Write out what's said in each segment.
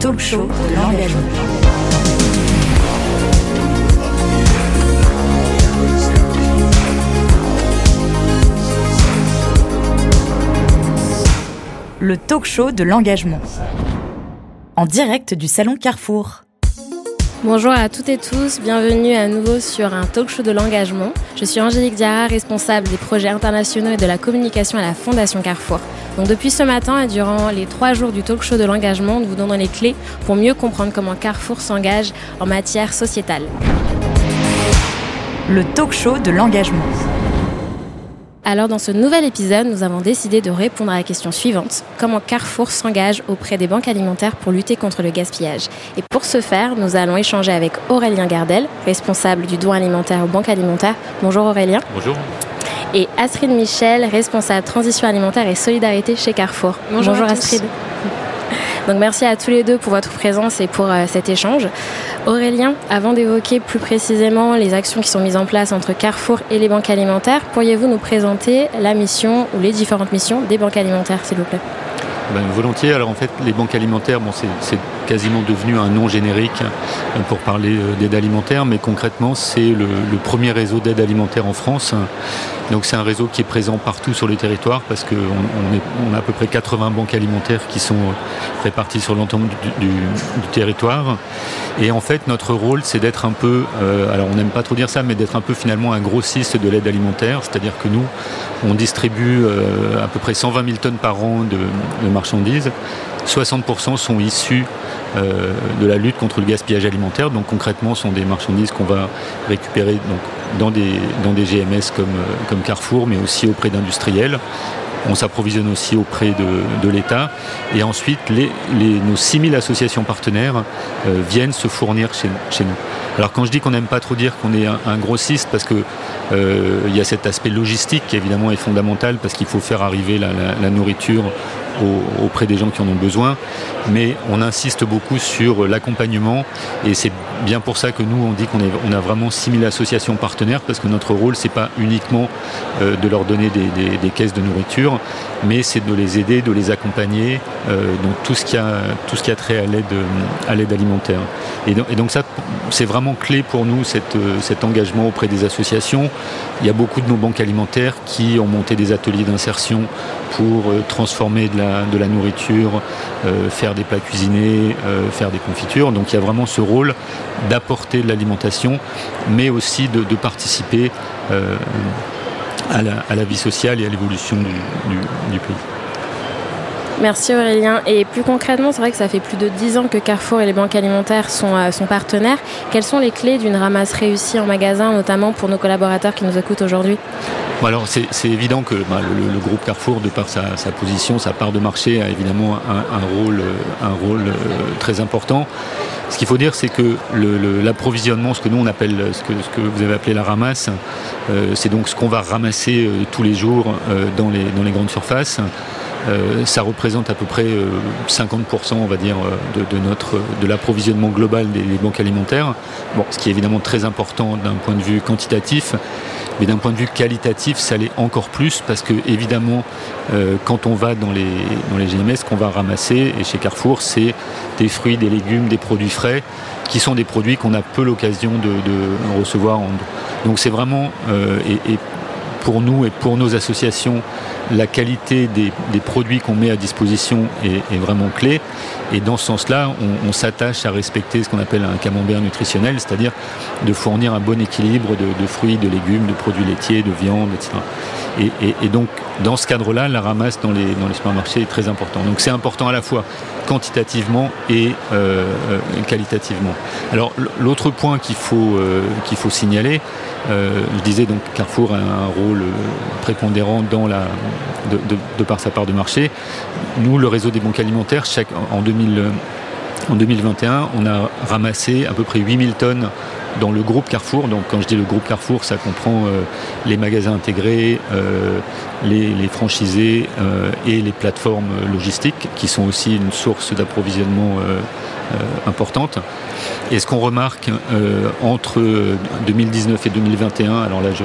talk show de l'engagement. Le talk show de l'engagement. En direct du salon Carrefour. Bonjour à toutes et tous, bienvenue à nouveau sur un talk show de l'engagement. Je suis Angélique Diarra, responsable des projets internationaux et de la communication à la Fondation Carrefour. Donc depuis ce matin et durant les trois jours du talk show de l'engagement, nous vous donnons les clés pour mieux comprendre comment Carrefour s'engage en matière sociétale. Le talk show de l'engagement. Alors dans ce nouvel épisode, nous avons décidé de répondre à la question suivante. Comment Carrefour s'engage auprès des banques alimentaires pour lutter contre le gaspillage? Et pour ce faire, nous allons échanger avec Aurélien Gardel, responsable du don alimentaire aux banques alimentaires. Bonjour Aurélien. Bonjour. Et Astrid Michel, responsable transition alimentaire et solidarité chez Carrefour. Bonjour. Astrid. Donc merci à tous les deux pour votre présence et pour euh, cet échange. Aurélien, avant d'évoquer plus précisément les actions qui sont mises en place entre Carrefour et les banques alimentaires, pourriez-vous nous présenter la mission ou les différentes missions des banques alimentaires, s'il vous plaît? Ben, volontiers. Alors en fait, les banques alimentaires, bon, c'est quasiment devenu un nom générique euh, pour parler euh, d'aide alimentaire, mais concrètement, c'est le, premier réseau d'aide alimentaire en France. Donc c'est un réseau qui est présent partout sur le territoire parce qu'on on, on a à peu près 80 banques alimentaires qui sont réparties sur l'ensemble du, territoire. Et en fait, notre rôle, c'est d'être un peu, euh, alors on n'aime pas trop dire ça, mais d'être un peu finalement un grossiste de l'aide alimentaire. C'est-à-dire que nous, on distribue euh, à peu près 120 000 tonnes par an de marchandises. 60% sont issus euh, de la lutte contre le gaspillage alimentaire. Donc concrètement, ce sont des marchandises qu'on va récupérer dans, des, GMS comme, comme Carrefour, mais aussi auprès d'industriels. On s'approvisionne aussi auprès de, l'État. Et ensuite, nos 6000 associations partenaires euh, viennent se fournir chez, nous. Alors quand je dis qu'on n'aime pas trop dire qu'on est un, grossiste, parce que euh, il y a cet aspect logistique qui évidemment est fondamental, parce qu'il faut faire arriver la nourriture au, auprès des gens qui en ont besoin, mais on insiste beaucoup sur l'accompagnement et c'est bien pour ça que nous on dit qu'on on a vraiment 6000 associations partenaires parce que notre rôle c'est pas uniquement euh, de leur donner des, caisses de nourriture, mais c'est de les aider, de les accompagner euh, dans tout ce qui a tout ce a trait à l'aide à l'aide alimentaire. Et donc, ça c'est vraiment clé pour nous cet engagement auprès des associations. Il y a beaucoup de nos banques alimentaires qui ont monté des ateliers d'insertion pour euh, transformer de la, de la nourriture, euh, faire des plats cuisinés, euh, faire des confitures. Donc il y a vraiment ce rôle d'apporter de l'alimentation, mais aussi de, participer euh, à, la, vie sociale et à l'évolution du pays. Merci Aurélien. Et plus concrètement, c'est vrai que ça fait plus de 10 ans que Carrefour et les banques alimentaires sont, euh, sont partenaires. Quelles sont les clés d'une ramasse réussie en magasin, notamment pour nos collaborateurs qui nous écoutent aujourd'hui? Alors c'est évident que bah, le, groupe Carrefour, de par sa, position, sa part de marché, a évidemment un, rôle, rôle euh, très important. Ce qu'il faut dire, c'est que l'approvisionnement, ce que nous on appelle, ce que, vous avez appelé la ramasse, euh, c'est donc ce qu'on va ramasser euh, tous les jours euh, dans les grandes surfaces. Euh, ça représente à peu près euh, 50% on va dire de, de l'approvisionnement global des, banques alimentaires. Ce qui est évidemment très important d'un point de vue quantitatif mais d'un point de vue qualitatif ça l'est encore plus parce que évidemment euh, quand on va dans les dans les GMS qu'on va ramasser et chez Carrefour c'est des fruits des légumes des produits frais qui sont des produits qu'on a peu l'occasion de, recevoir en... donc c'est vraiment euh, pour nous et pour nos associations la qualité des, produits qu'on met à disposition est, vraiment clé. Et dans ce sens là on, s'attache à respecter ce qu'on appelle un camembert nutritionnel c'est à dire de fournir un bon équilibre de fruits de légumes de produits laitiers de viande etc et, donc dans ce cadre là la ramasse dans les, dans les supermarchés est très important donc c'est important à la fois quantitativement et euh, euh, qualitativement. Alors l'autre point qu'il faut euh, faut signaler je disais donc Carrefour a un rôle prépondérant dans la de, de, de par sa part de marché. Nous le réseau des banques alimentaires chaque en 2000 en 2021 on a ramassé à peu près 8000 tonnes dans le groupe Carrefour. Donc quand je dis le groupe Carrefour ça comprend euh, les magasins intégrés euh, les, franchisés euh, et les plateformes logistiques qui sont aussi une source d'approvisionnement importante. Et ce qu'on remarque entre 2019 et 2021 alors là je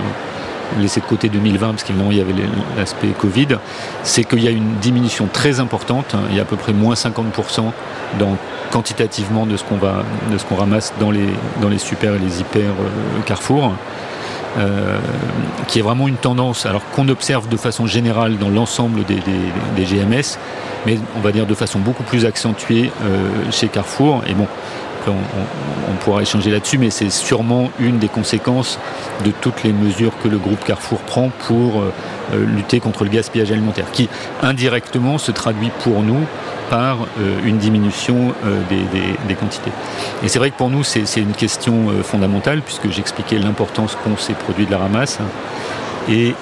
laisser de côté 2020 parce qu'évidemment il y avait l'aspect Covid, c'est qu'il y a une diminution très importante, il y a à peu près moins 50% dans quantitativement de ce qu'on de ce qu'on ramasse dans les, dans les super et les hyper Carrefour. qui est vraiment une tendance, alors qu'on observe de façon générale dans l'ensemble des, des, GMS, mais on va dire de façon beaucoup plus accentuée chez Carrefour. Et bon, on, pourra échanger là-dessus, mais c'est sûrement une des conséquences de toutes les mesures que le groupe Carrefour prend pour euh, euh, lutter contre le gaspillage alimentaire, qui indirectement se traduit pour nous par euh, une diminution des, quantités. Et c'est vrai que pour nous, c'est une question fondamentale, puisque j'expliquais l'importance qu'ont ces produits de la ramasse. Et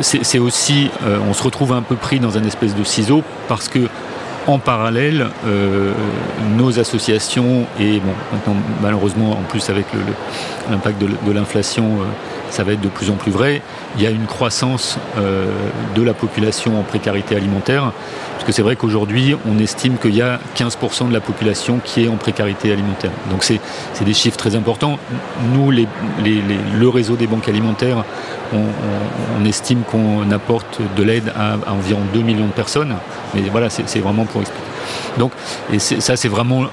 c'est aussi, on se retrouve un peu pris dans un espèce de ciseau, parce que en parallèle, euh, nos associations, et bon, maintenant, malheureusement, en plus avec l'impact de, l'inflation, euh, ça va être de plus en plus vrai, il y a une croissance euh, de la population en précarité alimentaire, parce que c'est vrai qu'aujourd'hui, on estime qu'il y a 15% de la population qui est en précarité alimentaire. Donc c'est des chiffres très importants. Nous, le réseau des banques alimentaires, on, estime qu'on apporte de l'aide à, environ 2 millions de personnes. Mais voilà, c'est vraiment pour expliquer. Donc, et ça, c'est vraiment.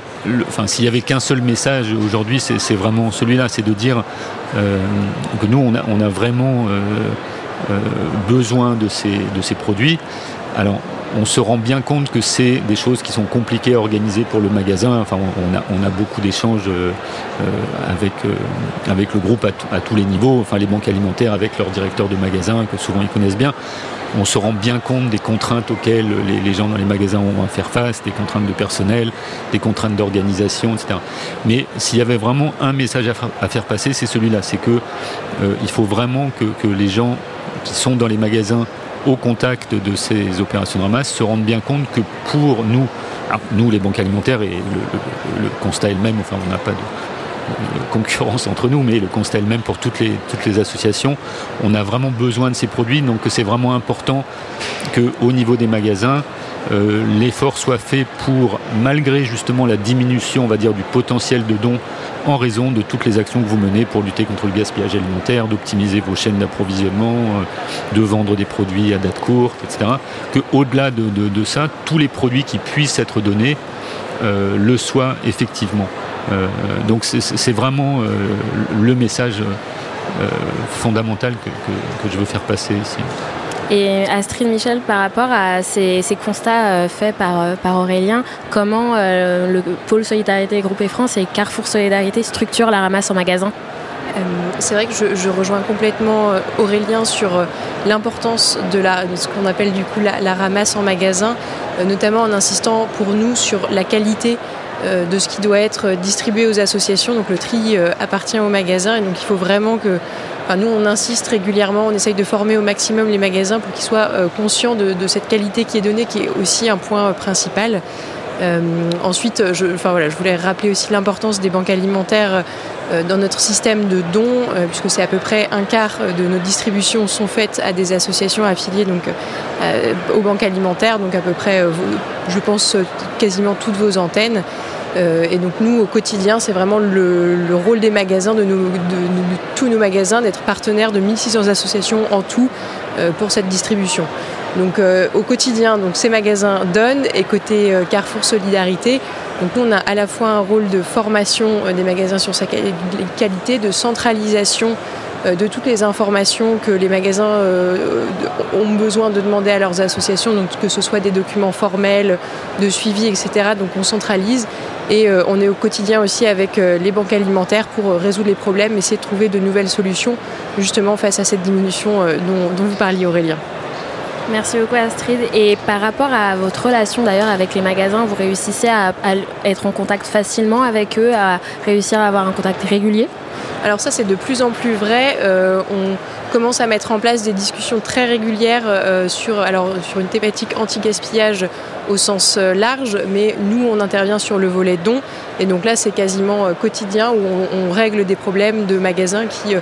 enfin, s'il y avait qu'un seul message aujourd'hui, c'est vraiment celui-là c'est de dire euh, que nous, on a, vraiment euh, euh, besoin de ces, de ces produits. Alors, on se rend bien compte que c'est des choses qui sont compliquées à organiser pour le magasin. On a, beaucoup d'échanges euh, euh, avec, euh, avec le groupe à, tous les niveaux, enfin les banques alimentaires avec leurs directeurs de magasins que souvent ils connaissent bien. On se rend bien compte des contraintes auxquelles les, gens dans les magasins ont à faire face, des contraintes de personnel, des contraintes d'organisation, etc. Mais s'il y avait vraiment un message à, faire passer, c'est celui-là. C'est que il faut vraiment que les gens qui sont dans les magasins au contact de ces opérations de ramasse se rendent bien compte que pour nous, nous les banques alimentaires, et le, constat est le même, enfin on n'a pas de, concurrence entre nous, mais le constat est le même pour toutes les, toutes les associations. On a vraiment besoin de ces produits, donc c'est vraiment important qu'au niveau des magasins, euh, l'effort soit fait pour, malgré justement la diminution, on va dire, du potentiel de dons en raison de toutes les actions que vous menez pour lutter contre le gaspillage alimentaire, d'optimiser vos chaînes d'approvisionnement, euh, de vendre des produits à date courte, etc. Que au-delà de, ça, tous les produits qui puissent être donnés euh, le soient effectivement. donc c'est vraiment le message fondamental que je veux faire passer ici. Et Astrid Michel, par rapport à ces, constats euh, faits par, euh, par Aurélien, comment euh, le pôle Solidarité Groupe France et Carrefour Solidarité structurent la ramasse en magasin? C'est vrai que je, rejoins complètement Aurélien sur l'importance de, ce qu'on appelle du coup la, ramasse en magasin, notamment en insistant pour nous sur la qualité de ce qui doit être distribué aux associations. Donc le tri appartient au magasin et donc il faut vraiment que nous, on insiste régulièrement, on essaye de former au maximum les magasins pour qu'ils soient euh, conscients de, cette qualité qui est donnée, qui est aussi un point euh, principal. Euh, ensuite, je, enfin, voilà, je voulais rappeler aussi l'importance des banques alimentaires dans notre système de dons, puisque c'est à peu près un quart de nos distributions sont faites à des associations affiliées donc, aux banques alimentaires, donc à peu près, je pense, quasiment toutes vos antennes. Euh, et donc nous, au quotidien, c'est vraiment le, rôle des magasins, de, tous nos magasins, d'être partenaires de 1600 associations en tout euh, pour cette distribution. Donc euh, au quotidien, donc, ces magasins donnent et côté Carrefour Solidarité, donc nous, on a à la fois un rôle de formation des magasins sur sa qualité, de centralisation de toutes les informations que les magasins ont besoin de demander à leurs associations, donc que ce soit des documents formels, de suivi, etc. Donc on centralise et euh, on est au quotidien aussi avec euh, les banques alimentaires pour euh, résoudre les problèmes, essayer de trouver de nouvelles solutions justement face à cette diminution dont, vous parliez Aurélien. Merci beaucoup Astrid. Et par rapport à votre relation d'ailleurs avec les magasins, vous réussissez à, être en contact facilement avec eux, à réussir à avoir un contact régulier? Alors ça c'est de plus en plus vrai. on commence à mettre en place des discussions très régulières sur, alors, sur une thématique anti-gaspillage au sens euh, large, mais nous, on intervient sur le volet don. Et donc là, c'est quasiment euh, quotidien où on, règle des problèmes de magasins qui euh,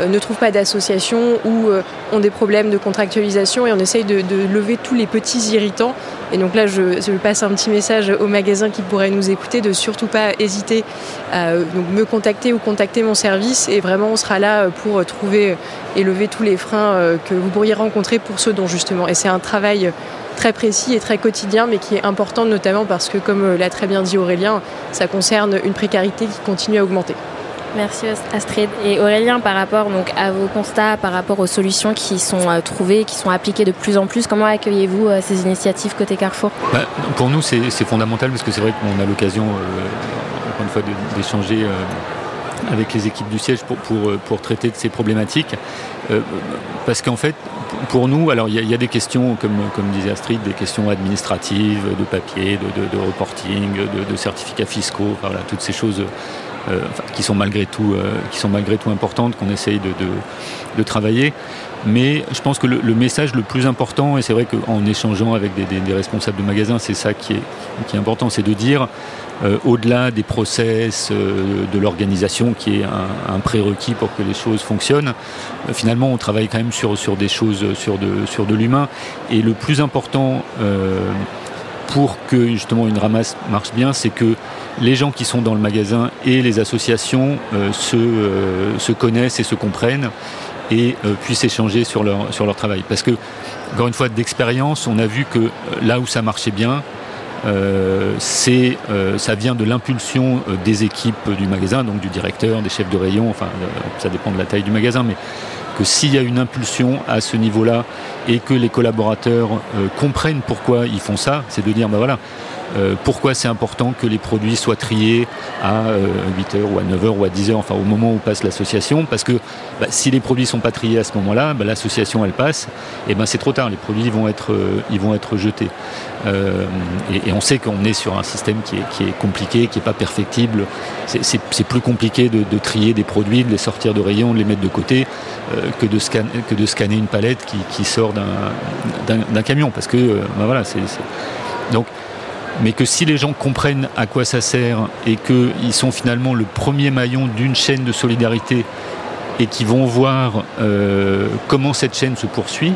ne trouvent pas d'association ou ont des problèmes de contractualisation et on essaye de, lever tous les petits irritants. Et donc là, je, passe un petit message aux magasins qui pourraient nous écouter de surtout pas hésiter à donc me contacter ou contacter mon service et vraiment on sera là pour trouver et lever tous les freins que vous pourriez rencontrer pour ce don justement. Et c'est un travail très précis et très quotidien, mais qui est important notamment parce que, comme l'a très bien dit Aurélien, ça concerne une précarité qui continue à augmenter. Merci Astrid. Et Aurélien, par rapport donc, à vos constats, par rapport aux solutions qui sont euh, trouvées, qui sont appliquées de plus en plus, comment accueillez-vous euh, ces initiatives côté Carrefour? Bah, Pour nous, c'est fondamental parce que c'est vrai qu'on a l'occasion, euh, encore une fois, d'échanger avec les équipes du siège pour, pour, pour traiter de ces problématiques. parce qu'en fait, pour nous, alors il y, a des questions, comme, comme disait Astrid, des questions administratives, de papier, de, reporting, de, de, certificats fiscaux, voilà, toutes ces choses euh, qui sont malgré tout, euh, qui sont malgré tout importantes, qu'on essaye de, de, travailler. Mais je pense que le, message le plus important, et c'est vrai qu'en échangeant avec des, des, responsables de magasins, c'est ça qui est, qui est important, c'est de dire, euh, au-delà des process, de l'organisation, qui est un, un, prérequis pour que les choses fonctionnent, finalement, on travaille quand même sur, sur des choses, sur de, sur de l'humain. Et le plus important pour que justement une ramasse marche bien, c'est que les gens qui sont dans le magasin et les associations euh, se, euh, se, connaissent et se comprennent et euh, puissent échanger sur leur, sur leur travail. Parce que, encore une fois, d'expérience, on a vu que là où ça marchait bien, c'est ça vient de l'impulsion des équipes du magasin, donc du directeur, des chefs de rayon, enfin ça dépend de la taille du magasin, mais que s'il y a une impulsion à ce niveau-là et que les collaborateurs comprennent pourquoi ils font ça, c'est de dire ben voilà, euh, pourquoi c'est important que les produits soient triés à 8h euh, ou à 9h ou à 10h, enfin au moment où passe l'association, parce que bah, si les produits ne sont pas triés à ce moment-là, bah, l'association elle passe, et ben c'est trop tard, les produits vont être, euh, ils vont être jetés. Et, on sait qu'on est sur un système qui est, compliqué, qui n'est pas perfectible. C'est plus compliqué de, trier des produits, de les sortir de rayon, de les mettre de côté, que, de scanner, une palette qui, sort d'un camion, parce que bah, voilà, c'est mais que si les gens comprennent à quoi ça sert et qu'ils sont finalement le premier maillon d'une chaîne de solidarité et qui vont voir euh, comment cette chaîne se poursuit,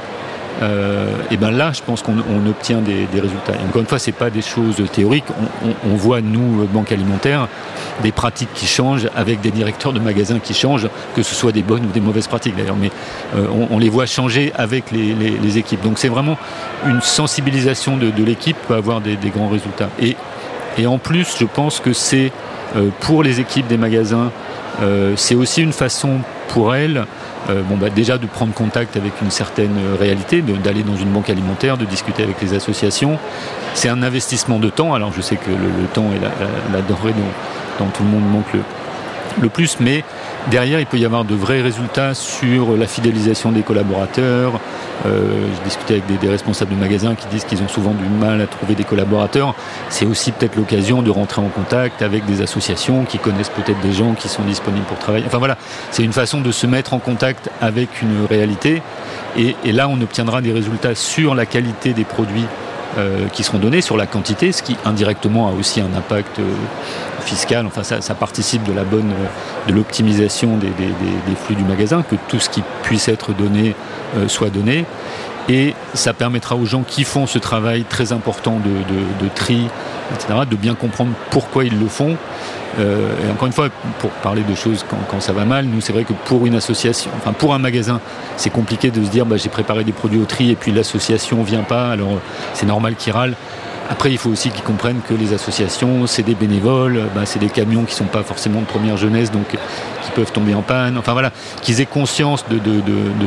euh, et ben là, je pense qu'on obtient des, résultats. Et encore une fois, c'est pas des choses théoriques. On, voit nous, banque alimentaire, des pratiques qui changent avec des directeurs de magasins qui changent, que ce soit des bonnes ou des mauvaises pratiques d'ailleurs. Mais euh, on, les voit changer avec les, équipes. Donc c'est vraiment une sensibilisation de, l'équipe peut avoir des, grands résultats. Et, en plus, je pense que c'est euh, pour les équipes des magasins, c'est aussi une façon pour elles euh, bah, déjà de prendre contact avec une certaine réalité, d'aller dans une banque alimentaire, de discuter avec les associations. C'est un investissement de temps. Alors je sais que le, temps est la, denrée dont, tout le monde manque le, le plus, mais derrière, il peut y avoir de vrais résultats sur la fidélisation des collaborateurs. Euh, J'ai avec des, responsables de magasins qui disent qu'ils ont souvent du mal à trouver des collaborateurs. C'est aussi peut-être l'occasion de rentrer en contact avec des associations qui connaissent peut-être des gens qui sont disponibles pour travailler. Enfin voilà, c'est une façon de se mettre en contact avec une réalité. Et là, on obtiendra des résultats sur la qualité des produits euh, qui seront donnés sur la quantité, ce qui indirectement a aussi un impact euh, fiscal. Enfin, ça, participe de la bonne, de l'optimisation des, flux du magasin, que tout ce qui puisse être donné euh, soit donné. Et ça permettra aux gens qui font ce travail très important de, tri, etc., de bien comprendre pourquoi ils le font. Euh, et encore une fois, pour parler de choses quand, ça va mal, nous c'est vrai que pour une association, enfin pour un magasin, c'est compliqué de se dire bah, j'ai préparé des produits au tri et puis l'association vient pas, alors c'est normal qu'ils râlent. Après, il faut aussi qu'ils comprennent que les associations, c'est des bénévoles, bah, c'est des camions qui ne sont pas forcément de première jeunesse, donc qui peuvent tomber en panne. Enfin voilà, qu'ils aient conscience de,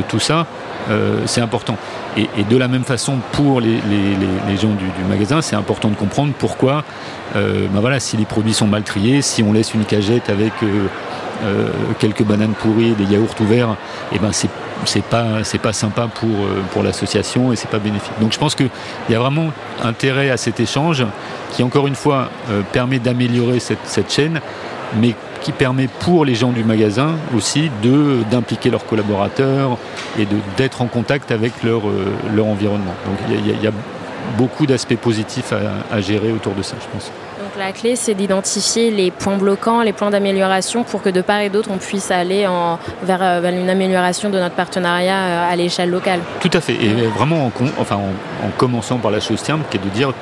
tout ça, euh, c'est important. Et, de la même façon, pour les, gens du, magasin, c'est important de comprendre pourquoi, euh, bah voilà, si les produits sont mal triés, si on laisse une cagette avec euh, quelques bananes pourries, des yaourts ouverts, et eh ben c'est c'est pas c'est pas sympa pour euh, pour l'association et c'est pas bénéfique. Donc je pense qu'il y a vraiment intérêt à cet échange qui encore une fois euh, permet d'améliorer cette, cette, chaîne, mais qui permet pour les gens du magasin aussi de d'impliquer leurs collaborateurs et de d'être en contact avec leur euh, leur environnement. Donc il y, a, beaucoup d'aspects positifs à, à gérer autour de ça, je pense la clé, c'est d'identifier les points bloquants, les points d'amélioration pour que de part et d'autre, on puisse aller en, vers, euh, une amélioration de notre partenariat euh, à l'échelle locale. Tout à fait. Et vraiment, en, enfin, en, commençant par la chose simple, qui est de dire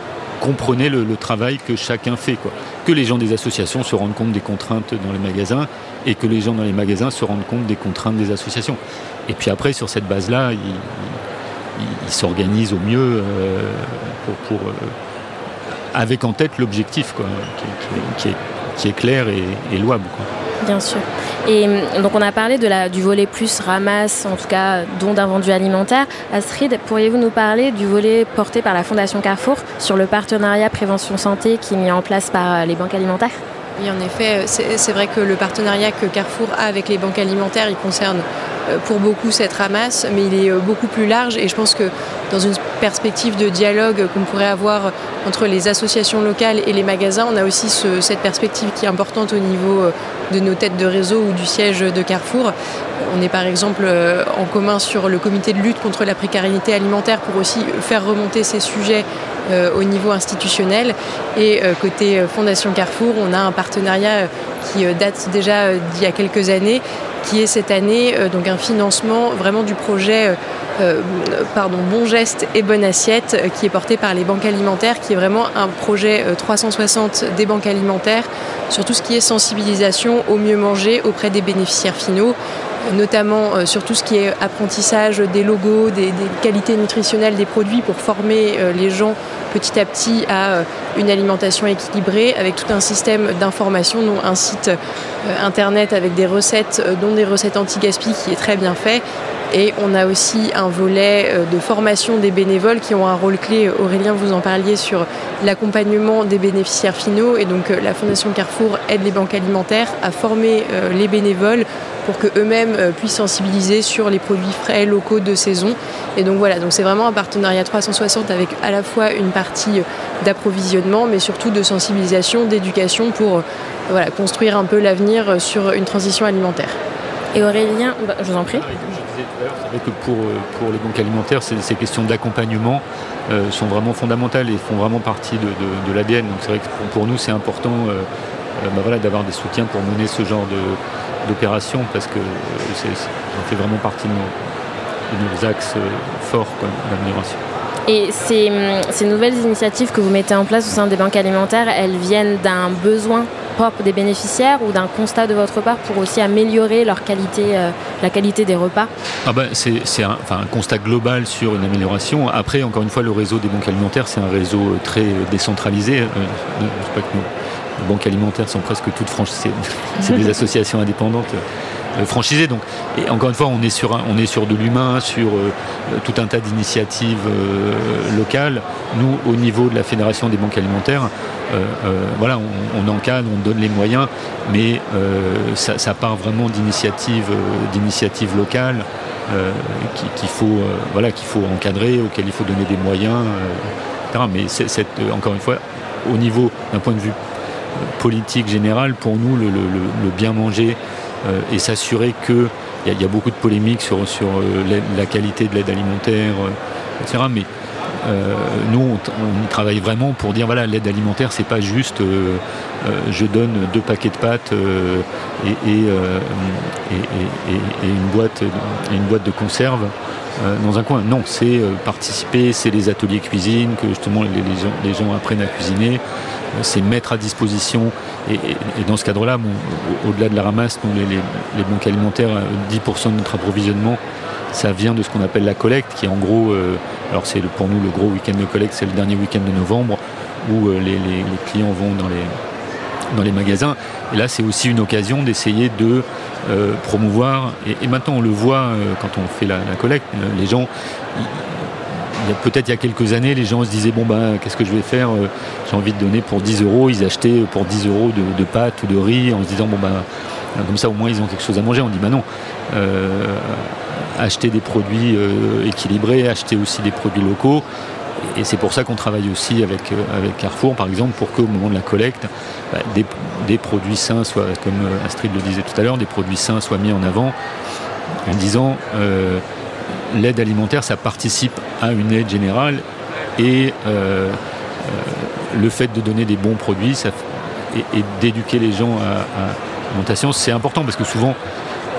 comprenez le, travail que chacun fait. Quoi. Que les gens des associations se rendent compte des contraintes dans les magasins et que les gens dans les magasins se rendent compte des contraintes des associations. Et puis après, sur cette base-là, ils, s'organisent au mieux. Euh, pour, avec en tête l'objectif qui, est, clair et, louable. Bien sûr. Et hum, donc on a parlé de la, du volet plus ramasse, en tout cas don d'invendus alimentaire. Astrid, pourriez-vous nous parler du volet porté par la Fondation Carrefour sur le partenariat prévention santé qui est mis en place par euh, les banques alimentaires? Oui, en effet, c'est vrai que le partenariat que Carrefour a avec les banques alimentaires, il concerne euh, pour beaucoup cette ramasse, mais il est euh, beaucoup plus large et je pense que dans une perspective de dialogue qu'on pourrait avoir entre les associations locales et les magasins, on a aussi cette perspective qui est importante au niveau euh, de nos têtes de réseau ou du siège de Carrefour. On est par exemple en commun sur le comité de lutte contre la précarité alimentaire pour aussi faire remonter ces sujets au niveau institutionnel. Et côté Fondation Carrefour, on a un partenariat qui date déjà d'il y a quelques années qui est cette année euh, donc un financement vraiment du projet euh, euh, Bon Geste et Bonne Assiette qui est porté par les banques alimentaires, qui est vraiment un projet 360 des banques alimentaires sur tout ce qui est sensibilisation au mieux manger auprès des bénéficiaires finaux notamment sur tout ce qui est apprentissage des logos, des, qualités nutritionnelles des produits pour former les gens petit à petit à une alimentation équilibrée avec tout un système d'information, dont un site internet avec des recettes, dont des recettes anti-gaspi qui est très bien fait et on a aussi un volet euh, de formation des bénévoles qui ont un rôle clé. Aurélien, vous en parliez sur l'accompagnement des bénéficiaires finaux. Et donc euh, la Fondation Carrefour aide les banques alimentaires à former euh, les bénévoles pour qu'eux-mêmes puissent sensibiliser sur les produits frais locaux de saison. Et donc voilà, donc c'est vraiment un partenariat 360 avec à la fois une partie d'approvisionnement, mais surtout de sensibilisation, d'éducation pour voilà, construire un peu l'avenir sur une transition alimentaire. Et Aurélien, bah, je vous en prie. C'est vrai que pour, euh, pour les banques alimentaires, ces, questions d'accompagnement euh, sont vraiment fondamentales et font vraiment partie de, l'ADN. Donc c'est vrai que pour, nous, c'est important euh, bah voilà, d'avoir des soutiens pour mener ce genre d'opération parce que ça fait vraiment partie de nos, axes forts d'amélioration. Et ces, ces, nouvelles initiatives que vous mettez en place au sein des banques alimentaires, elles viennent d'un besoin propre des bénéficiaires ou d'un constat de votre part pour aussi améliorer leur qualité, euh, la qualité des repas? Ah ben, C'est un, un, constat global sur une amélioration. Après, encore une fois, le réseau des banques alimentaires, c'est un réseau euh, très décentralisé. Euh, je ne pas que nos banques alimentaires sont presque toutes franchises. C'est des associations indépendantes euh, franchisé. Donc, et encore une fois, on est sur, on est sur de l'humain, sur euh, tout un tas d'initiatives euh, locales. Nous, au niveau de la Fédération des banques alimentaires, voilà, on, encadre, on donne les moyens, mais ça, part vraiment d'initiatives, d'initiatives locales. qu'il faut, voilà, qu'il faut encadrer, auxquelles il faut donner des moyens, Mais c'est, encore une fois, au niveau d'un point de vue politique général, pour nous, le bien manger, euh, et s'assurer que il y, a beaucoup de polémiques sur, euh, la qualité de l'aide alimentaire, euh, etc. nous, on, travaille vraiment pour dire voilà, l'aide alimentaire, c'est pas juste je donne deux paquets de pâtes et, une, boîte, une boîte de conserve dans un coin. Non, c'est participer, c'est les ateliers cuisine, que justement les, les gens apprennent à cuisiner c'est mettre à disposition. Et, dans ce cadre-là, au-delà de la ramasse, les, banques alimentaires, 10% euh, de notre approvisionnement, ça vient de ce qu'on appelle la collecte, qui est en gros, euh, alors c'est pour nous le gros week-end de collecte, c'est le dernier week-end de novembre, où euh, les, clients vont dans les, dans les magasins. Et là, c'est aussi une occasion d'essayer de promouvoir, et, maintenant on le voit quand on fait la, collecte, les gens, peut-être il y a quelques années, les gens se disaient bon ben qu'est-ce que je vais faire euh, J'ai envie de donner pour 10 euros. Ils achetaient pour 10 euros de, pâtes ou de riz en se disant bon ben comme ça au moins ils ont quelque chose à manger. On dit ben non. Euh, acheter des produits euh, équilibrés, acheter aussi des produits locaux. Et c'est pour ça qu'on travaille aussi avec, avec Carrefour, par exemple, pour qu'au moment de la collecte, bah, des, produits sains soient, comme Astrid le disait tout à l'heure, des produits sains soient mis en avant en disant l'aide alimentaire, ça participe à une aide générale et euh, euh, le fait de donner des bons produits et, d'éduquer les gens à, l'alimentation, c'est important parce que souvent,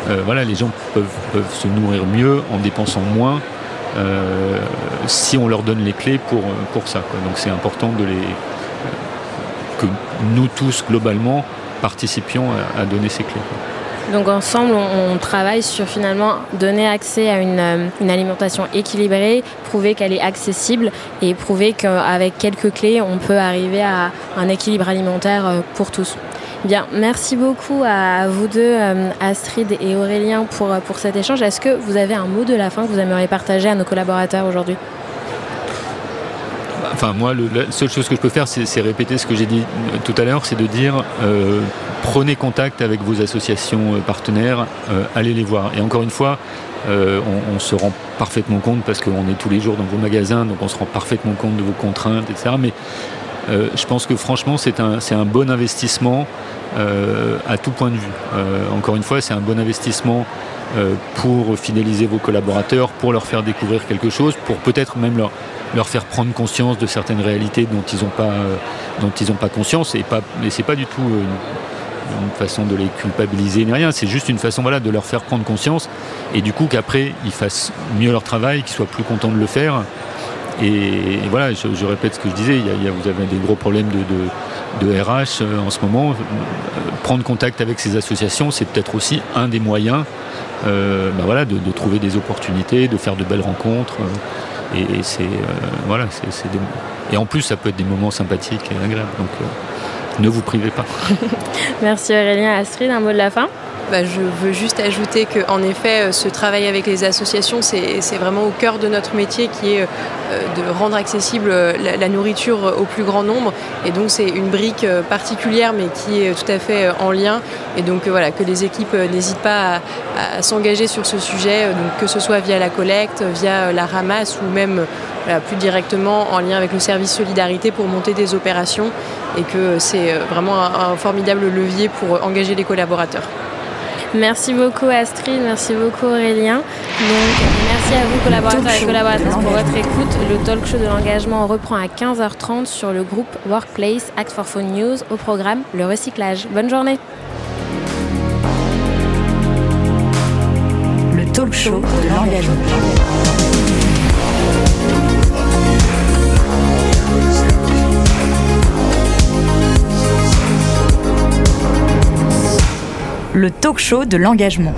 euh, voilà, les gens peuvent, se nourrir mieux en dépensant moins si on leur donne les clés pour, pour ça. Donc c'est important de les, que nous tous, globalement, participions à, donner ces clés. Donc ensemble, on, travaille sur finalement donner accès à une, euh, une alimentation équilibrée, prouver qu'elle est accessible et prouver qu'avec quelques clés, on peut arriver à un équilibre alimentaire euh, pour tous. Bien, merci beaucoup à vous deux, euh, Astrid et Aurélien, pour, pour cet échange. Est-ce que vous avez un mot de la fin que vous aimeriez partager à nos collaborateurs aujourd'hui? Enfin, moi, la seule chose que je peux faire, c'est répéter ce que j'ai dit tout à l'heure, c'est de dire prenez contact avec vos associations euh, partenaires, euh, allez les voir. Et encore une fois, euh, on, se rend parfaitement compte, parce qu'on est tous les jours dans vos magasins, donc on se rend parfaitement compte de vos contraintes, etc. Mais je pense que franchement, c'est un, un, bon investissement à tout point de vue. encore une fois, c'est un bon investissement pour fidéliser vos collaborateurs, pour leur faire découvrir quelque chose, pour peut-être même leur, leur faire prendre conscience de certaines réalités dont ils n'ont pas, pas conscience. Et, pas, et c'est pas du tout une façon de les culpabiliser ni rien, c'est juste une façon de leur faire prendre conscience et du coup qu'après ils fassent mieux leur travail, qu'ils soient plus contents de le faire. Et, voilà, je, répète ce que je disais, vous avez des gros problèmes de, RH euh, en ce moment. Prendre contact avec ces associations, c'est peut-être aussi un des moyens euh, bah voilà, de, trouver des opportunités, de faire de belles rencontres. et, c'est voilà, et en plus ça peut être des moments sympathiques et agréables. Donc, ne vous privez pas. Merci Aurélien. Astrid, un mot de la fin bah, je veux juste ajouter qu'en effet, euh, ce travail avec les associations, c'est vraiment au cœur de notre métier qui est euh, de rendre accessible euh, la, nourriture au plus grand nombre. Et donc, c'est une brique particulière, mais qui est tout à fait en lien. Et donc, voilà, que les équipes n'hésitent pas à, s'engager sur ce sujet, que ce soit via la collecte, via la ramasse ou même plus directement en lien avec le service solidarité pour monter des opérations et que c'est vraiment un formidable levier pour engager les collaborateurs. Merci beaucoup Astrid, merci beaucoup Aurélien. Donc, merci à vous collaborateurs et collaboratrices pour votre écoute. Le talk show de l'engagement reprend à 15h30 sur le groupe Workplace Act for Phone News au programme Le Recyclage. Bonne journée. Le talk show de l'engagement. Le talk show de l'engagement.